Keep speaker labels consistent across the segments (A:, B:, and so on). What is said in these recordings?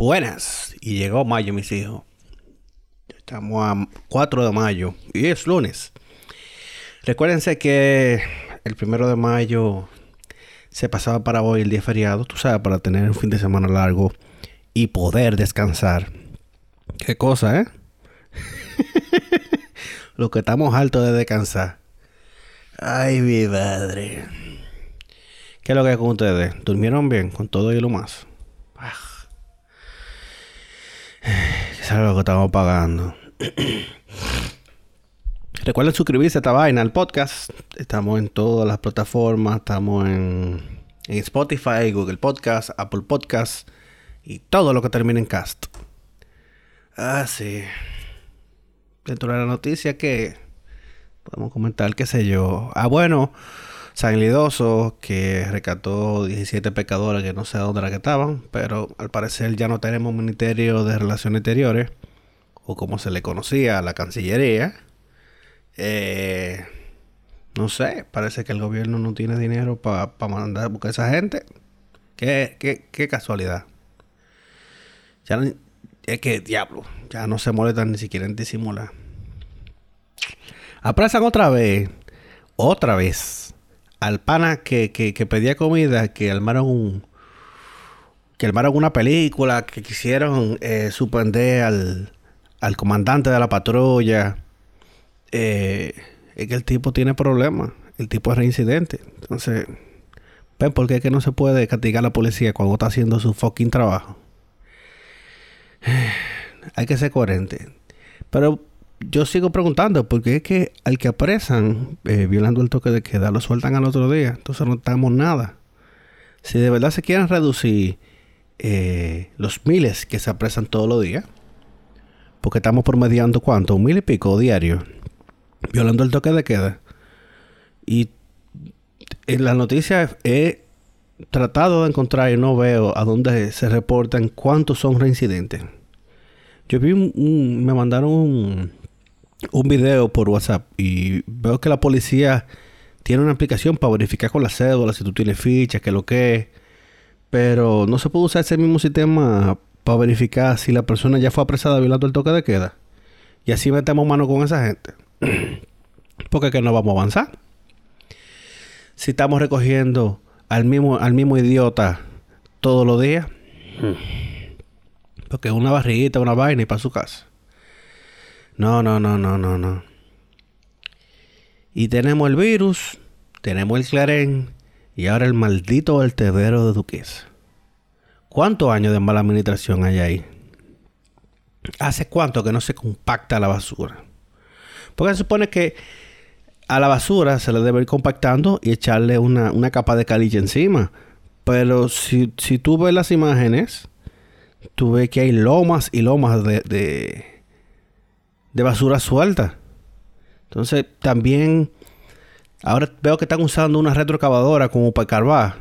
A: Buenas. Y llegó mayo, mis hijos. Estamos a 4 de mayo y es lunes. Recuérdense que el primero de mayo se pasaba para hoy el día feriado, tú sabes, para tener un fin de semana largo y poder descansar. Qué cosa, ¿eh? Lo que estamos altos de descansar. Ay, mi madre. ¿Qué es lo que es con ustedes? ¿Durmieron bien con todo y lo más? Ah. es algo que estamos pagando. Recuerden suscribirse a esta vaina al podcast. Estamos en todas las plataformas. Estamos en, en Spotify, Google Podcast, Apple Podcast y todo lo que termine en cast. Ah, sí. Dentro de la noticia que podemos comentar, qué sé yo. Ah, bueno, San Lidoso que rescató 17 pecadores que no sé dónde era que estaban, pero al parecer ya no tenemos Ministerio de Relaciones Exteriores, o como se le conocía, la Cancillería. Eh, no sé, parece que el gobierno no tiene dinero para mandar a buscar a esa gente. Qué, qué, qué casualidad. Ya no, es que, diablo, ya no se molestan ni siquiera en disimular. Apresan otra vez, otra vez, al pana que, que, pedía comida, que armaron un. que armaron una película, que quisieron eh, suspender al, al comandante de la patrulla. Eh, es que el tipo tiene problemas. El tipo es reincidente. Entonces, ¿ven por qué es que no se puede castigar a la policía cuando está haciendo su fucking trabajo? Hay que ser coherente. Pero yo sigo preguntando, porque es que al que apresan eh, violando el toque de queda, lo sueltan al otro día. Entonces no estamos nada. Si de verdad se quieren reducir eh, los miles que se apresan todos los días, porque estamos promediando cuánto, un mil y pico diario, violando el toque de queda. Y en las noticias he tratado de encontrar y no veo a dónde se reportan cuántos son reincidentes. Yo vi un, me mandaron un, un video por WhatsApp y veo que la policía tiene una aplicación para verificar con la cédula si tú tienes fichas, que lo que es. Pero no se puede usar ese mismo sistema para verificar si la persona ya fue apresada violando el toque de queda. Y así metemos mano con esa gente. Porque que no vamos a avanzar. Si estamos recogiendo al mismo, al mismo idiota todos los días. Porque una barriguita, una vaina y para su casa. No, no, no, no, no, no. Y tenemos el virus, tenemos el clarén y ahora el maldito vertedero de Duquesa. ¿Cuántos años de mala administración hay ahí? ¿Hace cuánto que no se compacta la basura? Porque se supone que a la basura se le debe ir compactando y echarle una, capa de calilla encima. Pero si, si tú ves las imágenes, tú ves que hay lomas y lomas de basura suelta. Entonces, también ahora veo que están usando una retrocavadora como para carvar.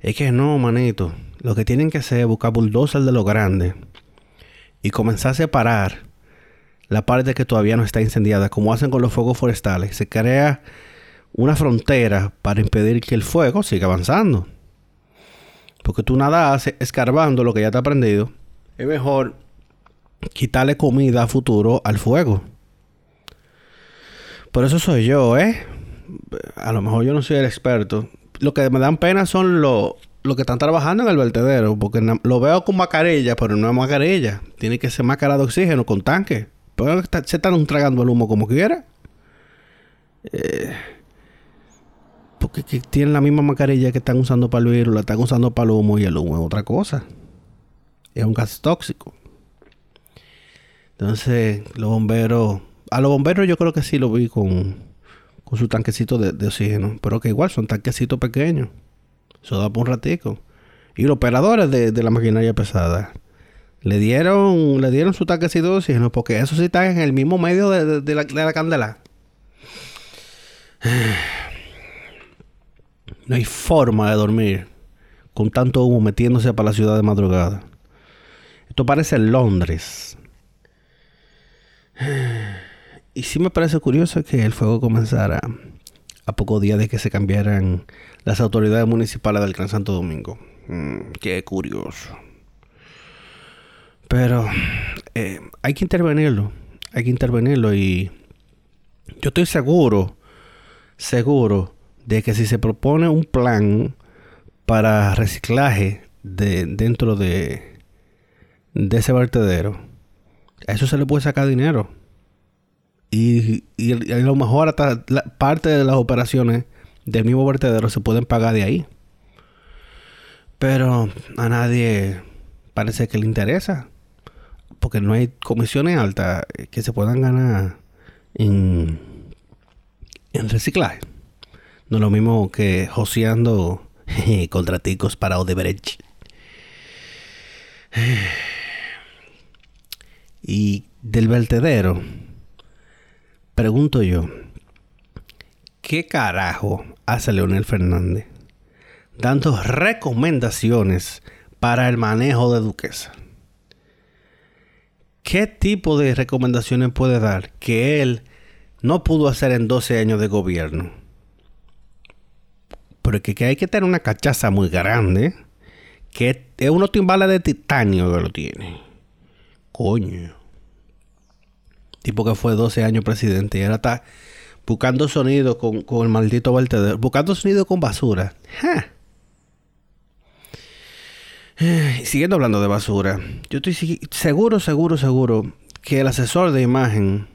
A: Es que no, manito. Lo que tienen que hacer es buscar bulldozer de lo grande y comenzar a separar la parte que todavía no está incendiada, como hacen con los fuegos forestales. Se crea una frontera para impedir que el fuego siga avanzando. Porque tú nada haces escarbando lo que ya está prendido. Es mejor quitarle comida a futuro al fuego. Por eso soy yo, ¿eh? A lo mejor yo no soy el experto. Lo que me dan pena son los que están trabajando en el vertedero, porque lo veo con mascarilla, pero no es mascarilla. Tiene que ser máscara de oxígeno con tanque. Se están tragando el humo como quiera. Eh, porque tienen la misma mascarilla que están usando para el virus, la están usando para el humo y el humo es otra cosa. Es un gas tóxico. Entonces, los bomberos, a los bomberos yo creo que sí lo vi con, con su tanquecito de, oxígeno, pero que igual son tanquecitos pequeños. Eso da por un ratico. Y los operadores de, la maquinaria pesada le dieron, le dieron su tanquecito de oxígeno porque eso sí está en el mismo medio de, la, de la candela. No hay forma de dormir con tanto humo metiéndose para la ciudad de madrugada. Esto parece Londres. Y sí me parece curioso que el fuego comenzara a pocos días de que se cambiaran las autoridades municipales del Gran Santo Domingo. Mm, qué curioso. Pero eh, hay que intervenirlo. Hay que intervenirlo y yo estoy seguro, seguro de que si se propone un plan para reciclaje de, dentro de, de ese vertedero, a eso se le puede sacar dinero. Y, a lo mejor hasta parte de las operaciones del mismo vertedero se pueden pagar de ahí. Pero a nadie parece que le interesa. Porque no hay comisiones altas que se puedan ganar en, en reciclaje. No es lo mismo que joseando contraticos para Odebrecht. Y del vertedero, pregunto yo, ¿qué carajo hace Leonel Fernández dando recomendaciones para el manejo de Duquesa? ¿Qué tipo de recomendaciones puede dar que él no pudo hacer en 12 años de gobierno? Porque que hay que tener una cachaza muy grande, que es unos timbales de titanio que lo tiene. Coño. Tipo que fue 12 años presidente y ahora está buscando sonido con, el maldito vertedero. Buscando sonido con basura. Siguiendo hablando de basura, yo estoy seguro, seguro, seguro que el asesor de imagen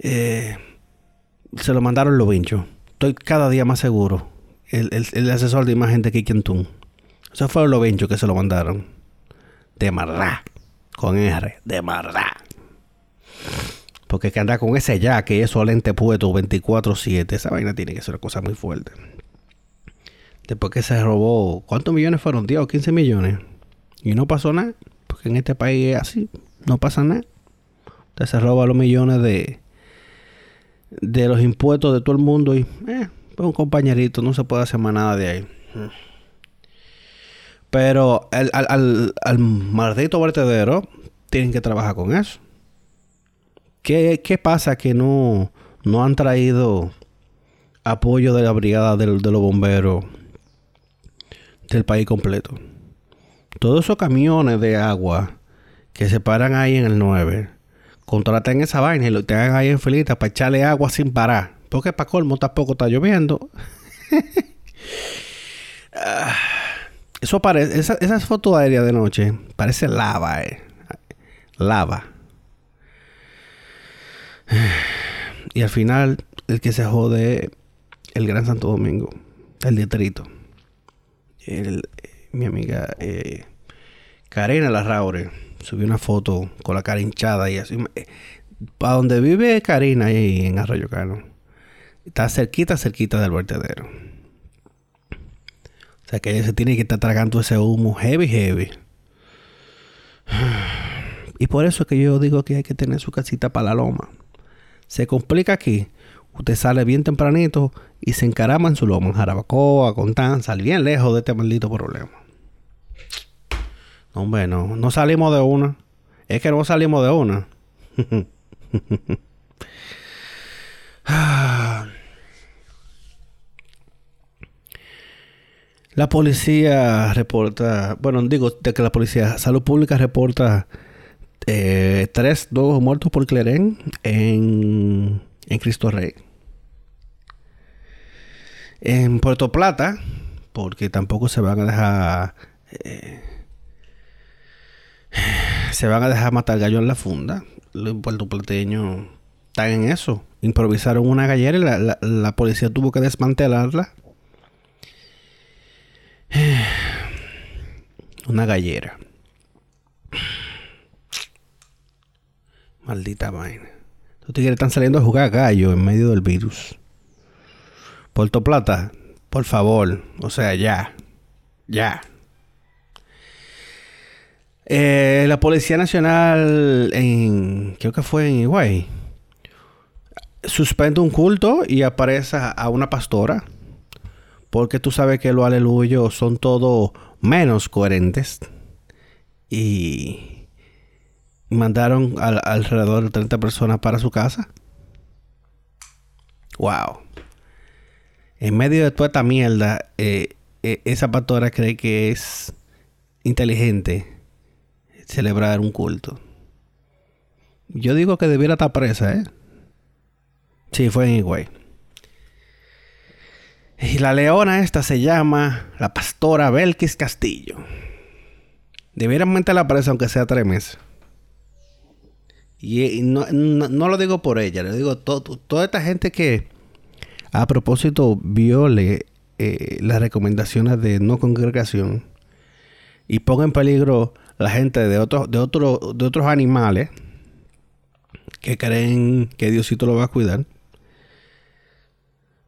A: eh, se lo mandaron los vinchos. Estoy cada día más seguro. El, asesor de imagen de Kiki Antun. Eso fue los vinchos que se lo mandaron. De maldad. Con R. De maldad. Porque que anda con ese ya, que eso lente puesto 24-7. Esa vaina tiene que ser una cosa muy fuerte. Después que se robó, ¿cuántos millones fueron? 10 o 15 millones. Y no pasó nada. Porque en este país es así. No pasa nada. Usted se roba los millones de, de los impuestos de todo el mundo y, eh, pues un compañerito, no se puede hacer más nada de ahí. Pero al, al, al maldito vertedero tienen que trabajar con eso. ¿Qué, pasa que no, no han traído apoyo de la brigada de, los bomberos del país completo? Todos esos camiones de agua que se paran ahí en el 9, contraten esa vaina y lo tengan ahí en filita para echarle agua sin parar. Porque para colmo tampoco está lloviendo. Ah, eso parece, esa, esas fotos aéreas de noche, parece lava, eh. Lava. Y al final, el que se jode el Gran Santo Domingo, el distrito. mi amiga eh, Karina Larraure subió una foto con la cara hinchada y así. Eh, para donde vive Karina ahí en Arroyo Cano, está cerquita, cerquita del vertedero. O sea que ella se tiene que estar tragando ese humo heavy, heavy. Y por eso es que yo digo que hay que tener su casita para la loma. Se complica aquí. Usted sale bien tempranito y se encarama en su lomo, en Jarabacoa, con tan, sale bien lejos de este maldito problema. No, hombre, no, no salimos de una. Es que no salimos de una. La policía reporta, bueno, digo de que la policía, salud pública reporta eh, tres dos muertos por Clerén en, en Cristo Rey. En Puerto Plata, porque tampoco se van a dejar. Eh, se van a dejar matar gallo en la funda. Los puertoplateños están en eso. Improvisaron una gallera y la, la policía tuvo que desmantelarla. Una gallera. Maldita vaina. Los tigres están saliendo a jugar gallo en medio del virus. Puerto Plata, por favor. O sea, ya. Ya. Eh, la Policía Nacional en... Creo que fue en Higüey. Suspende un culto y aparece a una pastora. Porque tú sabes que los aleluyos son todos menos coherentes. Y mandaron alrededor de 30 personas para su casa. Wow. En medio de toda esta mierda, eh, eh, esa pastora cree que es inteligente celebrar un culto. Yo digo que debiera estar presa, ¿eh? Sí, fue en Higüey. Y la leona esta se llama la pastora Belkis Castillo. Debieran la presa aunque sea tres meses. Y, no, lo digo por ella, lo digo toda esta gente que a propósito viole eh, las recomendaciones de no congregación y ponga en peligro la gente de otros de otro, de otros animales que creen que Diosito lo va a cuidar.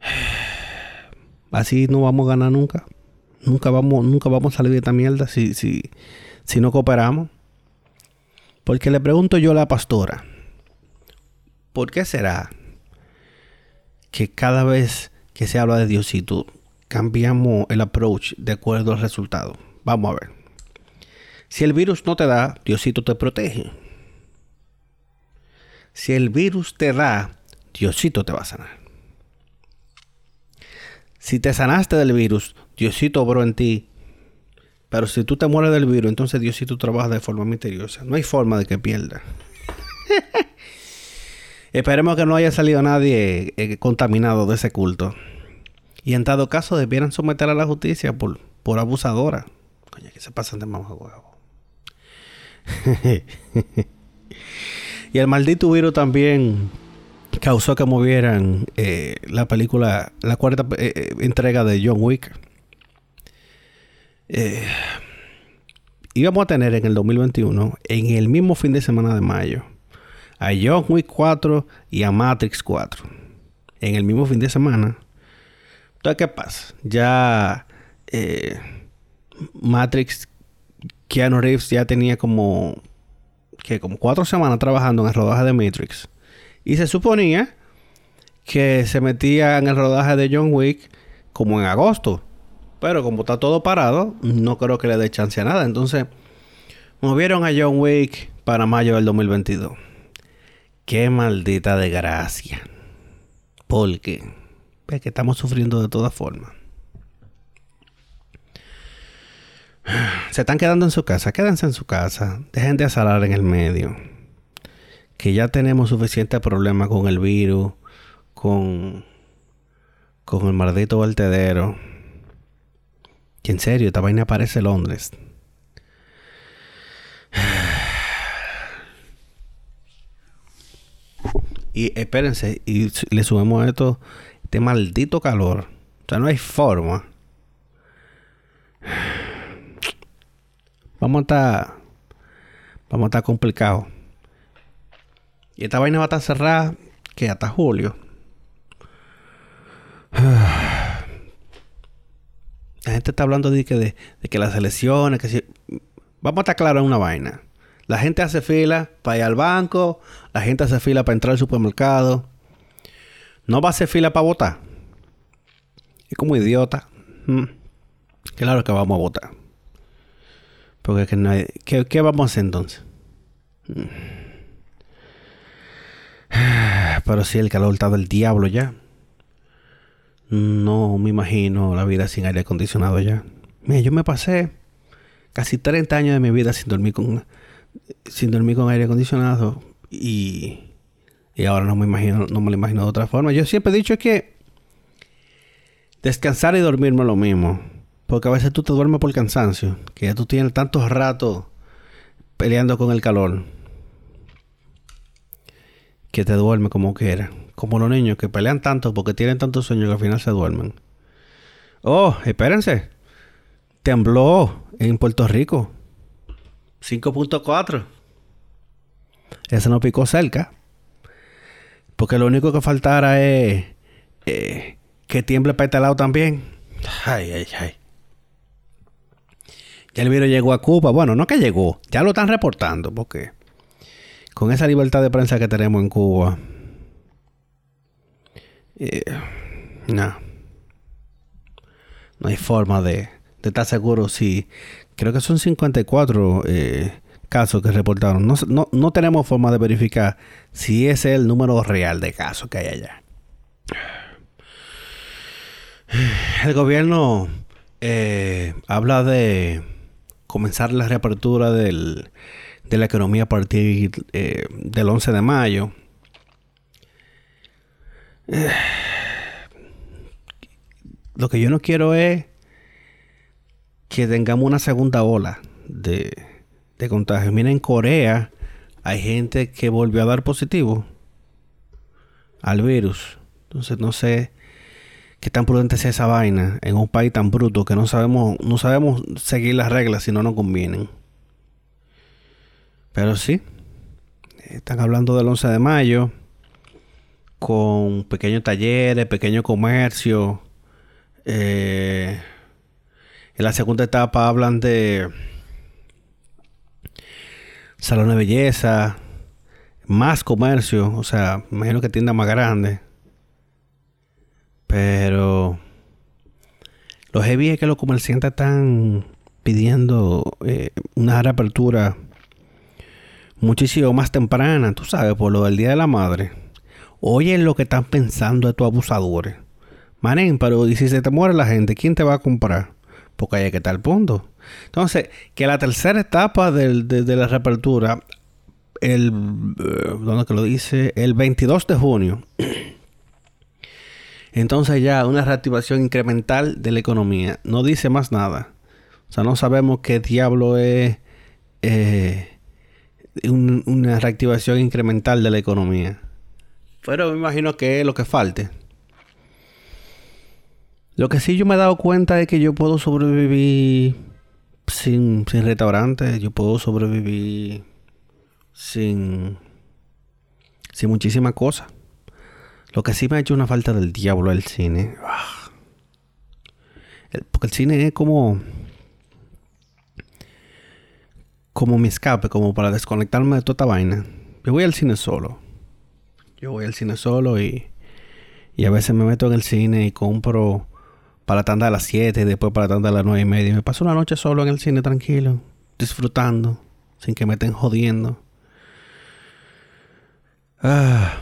A: Así no vamos a ganar nunca. Nunca vamos, nunca vamos a salir de esta mierda si, si, si no cooperamos. Porque le pregunto yo a la pastora, ¿por qué será que cada vez que se habla de Diosito cambiamos el approach de acuerdo al resultado? Vamos a ver. Si el virus no te da, Diosito te protege. Si el virus te da, Diosito te va a sanar. Si te sanaste del virus, Diosito obró en ti. Pero si tú te mueres del virus, entonces Diosito trabaja de forma misteriosa. No hay forma de que pierda. Esperemos que no haya salido nadie eh, contaminado de ese culto. Y en dado caso debieran someter a la justicia por, por abusadora. Coño, que se pasan de más huevo. y el maldito virus también causó que movieran eh, la película, la cuarta eh, entrega de John Wick. Íbamos a tener en el 2021, en el mismo fin de semana de mayo, a John Wick 4 y a Matrix 4. En el mismo fin de semana. Entonces, ¿qué pasa? Ya Matrix, Keanu Reeves ya tenía como, que como cuatro semanas trabajando en el rodaje de Matrix. Y se suponía que se metía en el rodaje de John Wick como en agosto. Pero como está todo parado, no creo que le dé chance a nada. Entonces, movieron a John Wick para mayo del 2022. Qué maldita desgracia. Porque ve que estamos sufriendo de todas formas. Se están quedando en su casa. Quédense en su casa. Dejen de asalar en el medio que ya tenemos suficiente problema con el virus, con, con el maldito vertedero. Que en serio, esta vaina parece Londres. Y espérense, y le subimos esto, este maldito calor. O sea, no hay forma. Vamos a estar. Vamos a estar complicados. Y esta vaina va a estar cerrada que hasta julio. La gente está hablando de que, de, que las elecciones, que si... Vamos a estar claros en una vaina. La gente hace fila para ir al banco, la gente hace fila para entrar al supermercado. No va a hacer fila para votar. Es como idiota. Mm. Claro que vamos a votar. Porque que no ¿qué, ¿qué, vamos a hacer entonces? Mm. Pero si el calor está del diablo ya. No me imagino la vida sin aire acondicionado ya. Mira, yo me pasé casi 30 años de mi vida sin dormir con sin dormir con aire acondicionado y, y ahora no me imagino no me lo imagino de otra forma. Yo siempre he dicho que descansar y dormir no es lo mismo, porque a veces tú te duermes por cansancio, que ya tú tienes tantos ratos peleando con el calor que te duerme como quiera. Como los niños que pelean tanto porque tienen tantos sueños que al final se duermen. Oh, espérense. Tembló en Puerto Rico. 5.4. Ese no picó cerca. Porque lo único que faltara es eh, que tiemble para este lado también. Ay, ay, ay. Ya el virus llegó a Cuba. Bueno, no que llegó. Ya lo están reportando. Porque con esa libertad de prensa que tenemos en Cuba, eh, no. No hay forma de, estar seguro si. Creo que son 54 eh, casos que reportaron. No, no, tenemos forma de verificar si ese es el número real de casos que hay allá. El gobierno eh, habla de comenzar la reapertura de la economía a partir eh, del 11 de mayo. Lo que yo no quiero es que tengamos una segunda ola de, de contagio. Mira, en Corea hay gente que volvió a dar positivo al virus. Entonces no sé qué tan prudente sea esa vaina en un país tan bruto que no sabemos, no sabemos seguir las reglas si no nos convienen. Pero sí, están hablando del 11 de mayo con pequeños talleres, pequeño comercio. Eh, en la segunda etapa hablan de salón de belleza, más comercio, o sea, imagino que tiendas más grandes. Pero lo heavy es que los comerciantes están pidiendo eh, una reapertura muchísimo más temprana, tú sabes, por lo del Día de la Madre. Oye lo que están pensando estos abusadores. Manen, pero y si se te muere la gente, ¿quién te va a comprar? Porque hay que estar el punto. Entonces, que la tercera etapa de, la reapertura, el, eh, ¿dónde que lo dice? El 22 de junio. Entonces ya una reactivación incremental de la economía. No dice más nada. O sea, no sabemos qué diablo es eh, una reactivación incremental de la economía. Pero me imagino que es lo que falte. Lo que sí yo me he dado cuenta es que yo puedo sobrevivir sin, sin restaurantes, yo puedo sobrevivir sin, sin muchísimas cosas. Lo que sí me ha hecho una falta del diablo el cine. Ah. porque el cine es como. Como mi escape, como para desconectarme de toda esta vaina. Yo voy al cine solo. Yo voy al cine solo y. Y a veces me meto en el cine y compro para la tanda a las 7 y después para la tanda a las 9 y media. Me paso una noche solo en el cine tranquilo, disfrutando, sin que me estén jodiendo. Ah,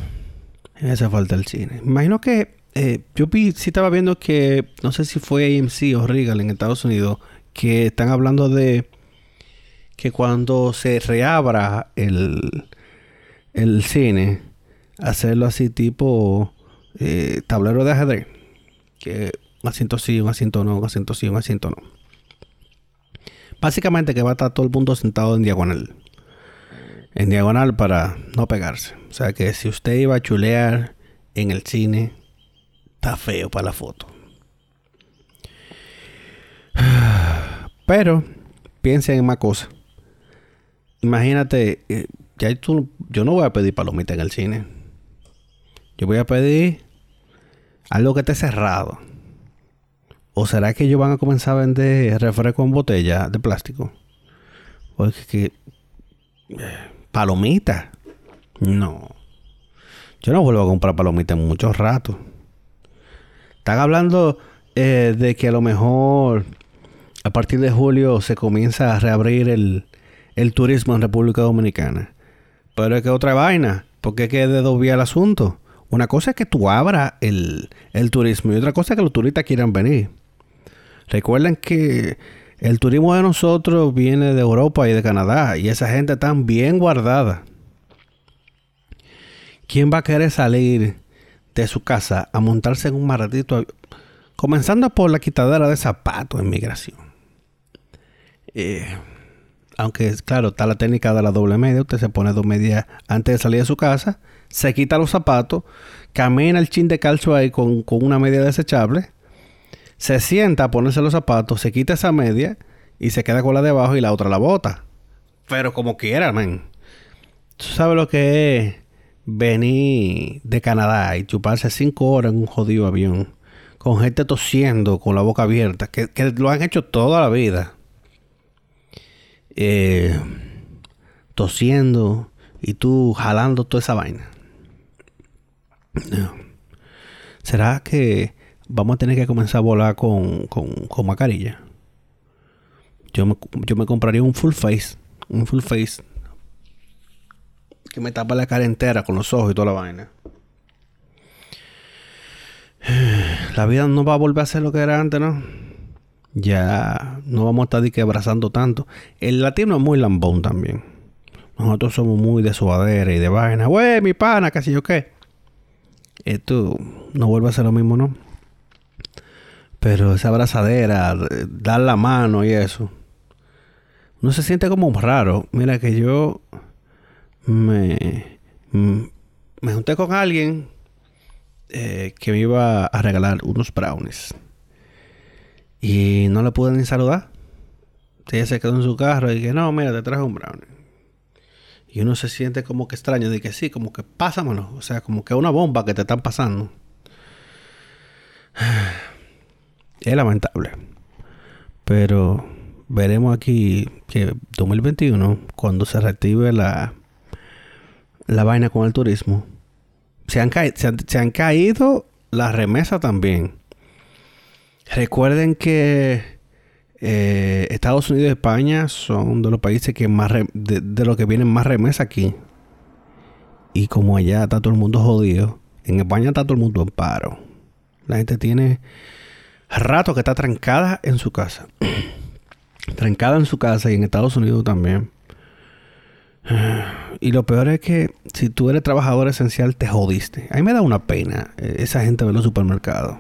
A: me hace falta el cine. Imagino que eh, yo vi, sí estaba viendo que, no sé si fue AMC o Regal en Estados Unidos, que están hablando de que cuando se reabra el, el cine, hacerlo así tipo eh, tablero de ajedrez. Que un asiento sí, un asiento no, un asiento sí, un asiento no. Básicamente que va a estar todo el mundo sentado en diagonal. En diagonal para no pegarse. O sea que si usted iba a chulear en el cine, está feo para la foto. Pero piensen en más cosas. Imagínate, eh, ya tú, yo no voy a pedir palomita en el cine. Yo voy a pedir algo que esté cerrado. ¿O será que ellos van a comenzar a vender refresco en botella de plástico? Porque que... Eh, palomitas. No. Yo no vuelvo a comprar palomitas en muchos ratos. Están hablando eh, de que a lo mejor a partir de julio se comienza a reabrir el, el turismo en República Dominicana. Pero es que otra vaina. Porque es que de dos vías el asunto. Una cosa es que tú abras el, el turismo y otra cosa es que los turistas quieran venir. Recuerden que el turismo de nosotros viene de Europa y de Canadá y esa gente está bien guardada. ¿Quién va a querer salir de su casa a montarse en un maratito? Comenzando por la quitadera de zapatos en migración. Eh, aunque, claro, está la técnica de la doble media. Usted se pone dos medias antes de salir de su casa, se quita los zapatos, camina el chin de calcio ahí con, con una media desechable se sienta a ponerse los zapatos, se quita esa media y se queda con la de abajo y la otra la bota. Pero como quiera, man. ¿Tú sabes lo que es venir de Canadá y chuparse cinco horas en un jodido avión? Con gente tosiendo, con la boca abierta, que, lo han hecho toda la vida. Eh, tosiendo y tú jalando toda esa vaina. ¿Será que vamos a tener que comenzar a volar con, con, con mascarilla. Yo me, yo me compraría un full face. Un full face. Que me tapa la cara entera con los ojos y toda la vaina. La vida no va a volver a ser lo que era antes, ¿no? Ya no vamos a estar que abrazando tanto. El latino es muy lambón también. Nosotros somos muy de suadera y de vaina. Güey, mi pana, qué sé yo qué. Esto no vuelve a ser lo mismo, ¿no? Pero esa abrazadera, dar la mano y eso. Uno se siente como raro. Mira que yo me, me junté con alguien eh, que me iba a regalar unos brownies. Y no le pude ni saludar. Ella se quedó en su carro y dije, no, mira, te traje un brownie. Y uno se siente como que extraño, de que sí, como que pásamelo. O sea, como que una bomba que te están pasando. Es lamentable. Pero veremos aquí que 2021, cuando se reactive la, la vaina con el turismo, se han, se han, caído las remesas también. Recuerden que eh, Estados Unidos y España son de los países que más de, de los que vienen más remesas aquí. Y como allá está todo el mundo jodido, en España está todo el mundo en paro. La gente tiene rato que está trancada en su casa. trancada en su casa y en Estados Unidos también. Y lo peor es que si tú eres trabajador esencial, te jodiste. A mí me da una pena eh, esa gente de los supermercados.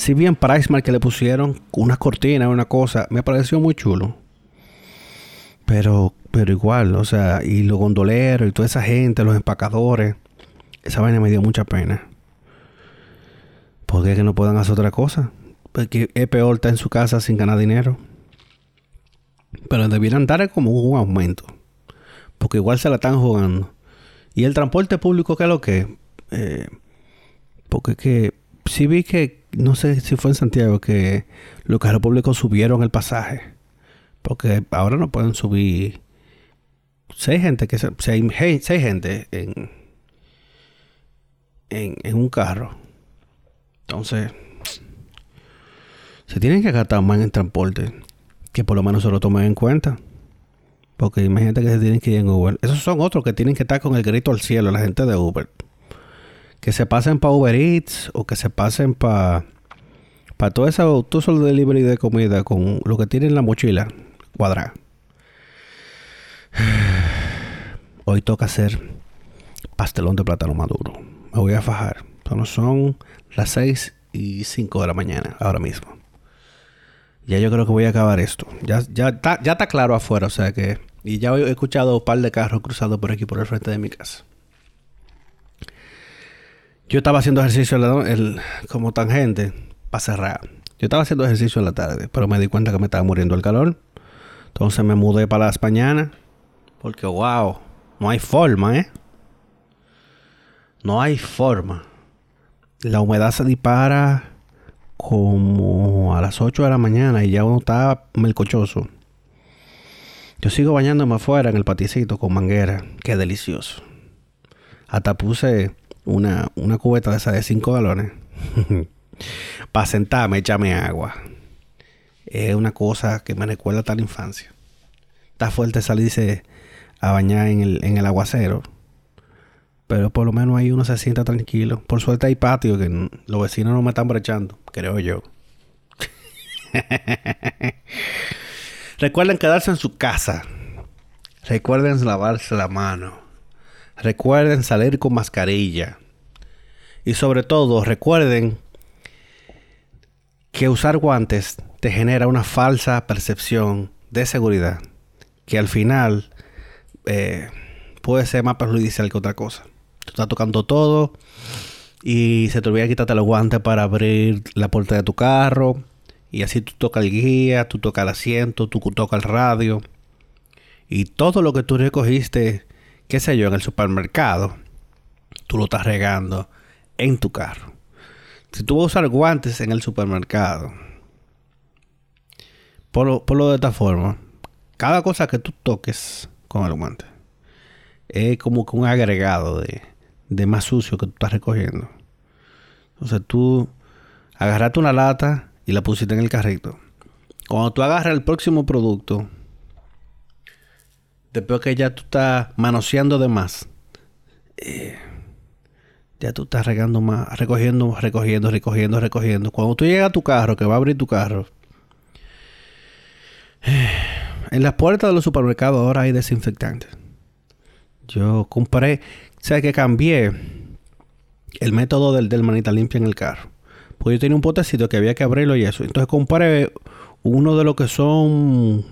A: Si bien Pricemark que le pusieron unas cortinas, una cosa, me pareció muy chulo. Pero, pero igual, o sea, y los gondoleros y toda esa gente, los empacadores, esa vaina me dio mucha pena. ¿Por qué que no puedan hacer otra cosa? Porque es peor estar en su casa sin ganar dinero. Pero debieran dar como un aumento. Porque igual se la están jugando. Y el transporte público, ¿qué es lo que? Eh, porque que sí vi que, no sé si fue en Santiago, que los carros públicos subieron el pasaje. Porque ahora no pueden subir. Seis gente que se, seis, gente en, en, en un carro. Entonces, se tienen que gastar más en transporte. Que por lo menos se lo tomen en cuenta. Porque imagínate que se tienen que ir en Uber. Esos son otros que tienen que estar con el grito al cielo, la gente de Uber. Que se pasen para Uber Eats o que se pasen para para todo tú solo delivery de comida con lo que tienen en la mochila cuadrada. Hoy toca hacer pastelón de plátano maduro. Me voy a fajar. Son las 6 y 5 de la mañana ahora mismo. Ya yo creo que voy a acabar esto. Ya, ya, está, ya está claro afuera, o sea que... Y ya he escuchado un par de carros cruzados por aquí, por el frente de mi casa. Yo estaba haciendo ejercicio el, como tangente para cerrar. Yo estaba haciendo ejercicio en la tarde, pero me di cuenta que me estaba muriendo el calor. Entonces me mudé para las mañanas. Porque, wow, no hay forma, ¿eh? No hay forma. La humedad se dispara como a las 8 de la mañana y ya uno está melcochoso. Yo sigo bañándome afuera en el paticito con manguera. Qué delicioso. Hasta puse una, una cubeta de esa de 5 galones. Para sentarme, échame agua. Es una cosa que me recuerda a la infancia. Está fuerte salirse a bañar en el, en el aguacero. Pero por lo menos ahí uno se sienta tranquilo. Por suerte hay patio que los vecinos no me están brechando, creo yo. Recuerden quedarse en su casa. Recuerden lavarse la mano. Recuerden salir con mascarilla. Y sobre todo, recuerden que usar guantes te genera una falsa percepción de seguridad. Que al final eh, puede ser más perjudicial que otra cosa. Tú estás tocando todo y se te olvida quitarte los guantes para abrir la puerta de tu carro. Y así tú tocas el guía, tú tocas el asiento, tú tocas el radio. Y todo lo que tú recogiste, qué sé yo, en el supermercado, tú lo estás regando en tu carro. Si tú vas a usar guantes en el supermercado, por lo de esta forma, cada cosa que tú toques con el guante es como que un agregado de, de más sucio que tú estás recogiendo. Sea, tú agarraste una lata y la pusiste en el carrito. Cuando tú agarras el próximo producto, después que ya tú estás manoseando de más, eh, ya tú estás regando más, recogiendo, recogiendo, recogiendo, recogiendo. Cuando tú llegas a tu carro, que va a abrir tu carro, En las puertas de los supermercados ahora hay desinfectantes. Yo compré, sé que cambié el método del, del manita limpia en el carro. Porque yo tenía un potecito que había que abrirlo y eso. Entonces compré uno de lo que son,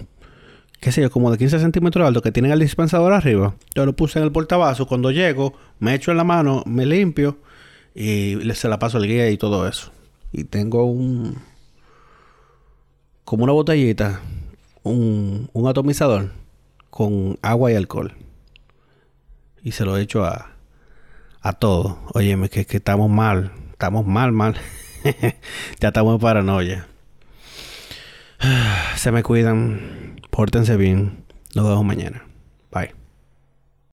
A: qué sé yo, como de 15 centímetros alto que tienen el dispensador arriba. Yo lo puse en el portabazo. Cuando llego, me echo en la mano, me limpio y se la paso al guía y todo eso. Y tengo un, como una botellita, un, un atomizador con agua y alcohol. Y se lo echo a, a todo. Óyeme, que, que estamos mal. Estamos mal, mal. ya estamos en paranoia. Se me cuidan. Pórtense bien. Nos vemos mañana.